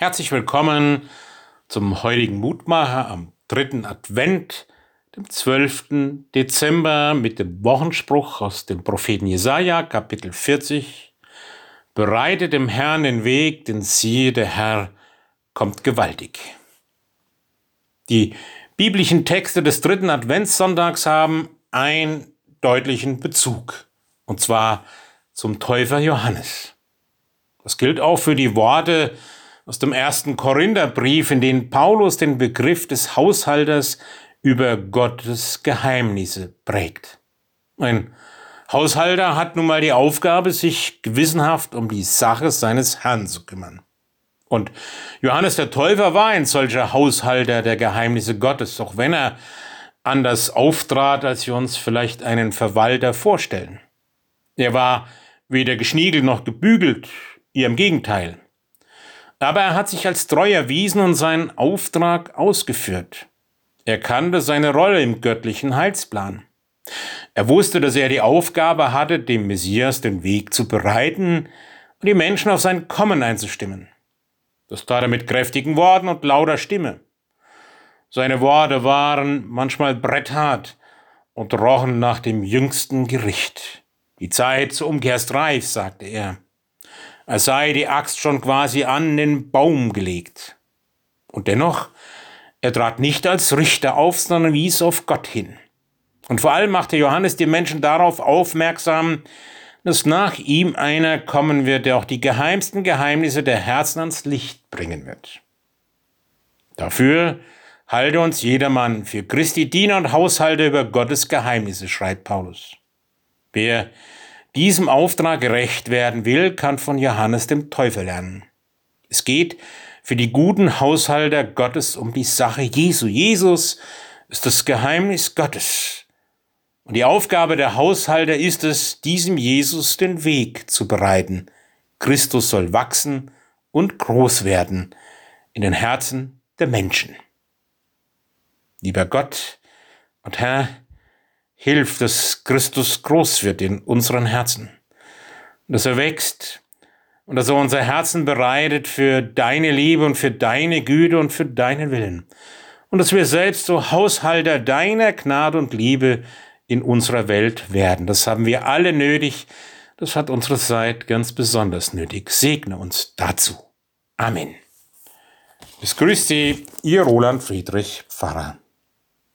Herzlich willkommen zum heutigen Mutmacher am dritten Advent, dem 12. Dezember, mit dem Wochenspruch aus dem Propheten Jesaja, Kapitel 40. Bereite dem Herrn den Weg, denn siehe, der Herr kommt gewaltig. Die biblischen Texte des dritten Adventssonntags haben einen deutlichen Bezug, und zwar zum Täufer Johannes. Das gilt auch für die Worte aus dem ersten Korintherbrief, in dem Paulus den Begriff des Haushalters über Gottes Geheimnisse prägt. Ein Haushalter hat nun mal die Aufgabe, sich gewissenhaft um die Sache seines Herrn zu kümmern. Und Johannes der Täufer war ein solcher Haushalter der Geheimnisse Gottes, auch wenn er anders auftrat, als wir uns vielleicht einen Verwalter vorstellen. Er war weder geschniegelt noch gebügelt, eher im Gegenteil. Aber er hat sich als treu erwiesen und seinen Auftrag ausgeführt. Er kannte seine Rolle im göttlichen Heilsplan. Er wusste, dass er die Aufgabe hatte, dem Messias den Weg zu bereiten und die Menschen auf sein Kommen einzustimmen. Das tat er mit kräftigen Worten und lauter Stimme. Seine Worte waren manchmal bretthart und rochen nach dem jüngsten Gericht. Die Zeit zur Umkehr ist reif, sagte er als sei die Axt schon quasi an den Baum gelegt. Und dennoch, er trat nicht als Richter auf, sondern wies auf Gott hin. Und vor allem machte Johannes die Menschen darauf aufmerksam, dass nach ihm einer kommen wird, der auch die geheimsten Geheimnisse der Herzen ans Licht bringen wird. Dafür halte uns jedermann für Christi Diener und Haushalter über Gottes Geheimnisse, schreibt Paulus. Wer diesem Auftrag gerecht werden will, kann von Johannes dem Teufel lernen. Es geht für die guten Haushalter Gottes um die Sache Jesu. Jesus ist das Geheimnis Gottes. Und die Aufgabe der Haushalter ist es, diesem Jesus den Weg zu bereiten. Christus soll wachsen und groß werden in den Herzen der Menschen. Lieber Gott und Herr, Hilf, dass Christus groß wird in unseren Herzen, dass er wächst und dass er unser Herzen bereitet für deine Liebe und für deine Güte und für deinen Willen. Und dass wir selbst so Haushalter deiner Gnade und Liebe in unserer Welt werden. Das haben wir alle nötig. Das hat unsere Zeit ganz besonders nötig. Segne uns dazu. Amen. Es grüßt Sie, Ihr Roland Friedrich Pfarrer.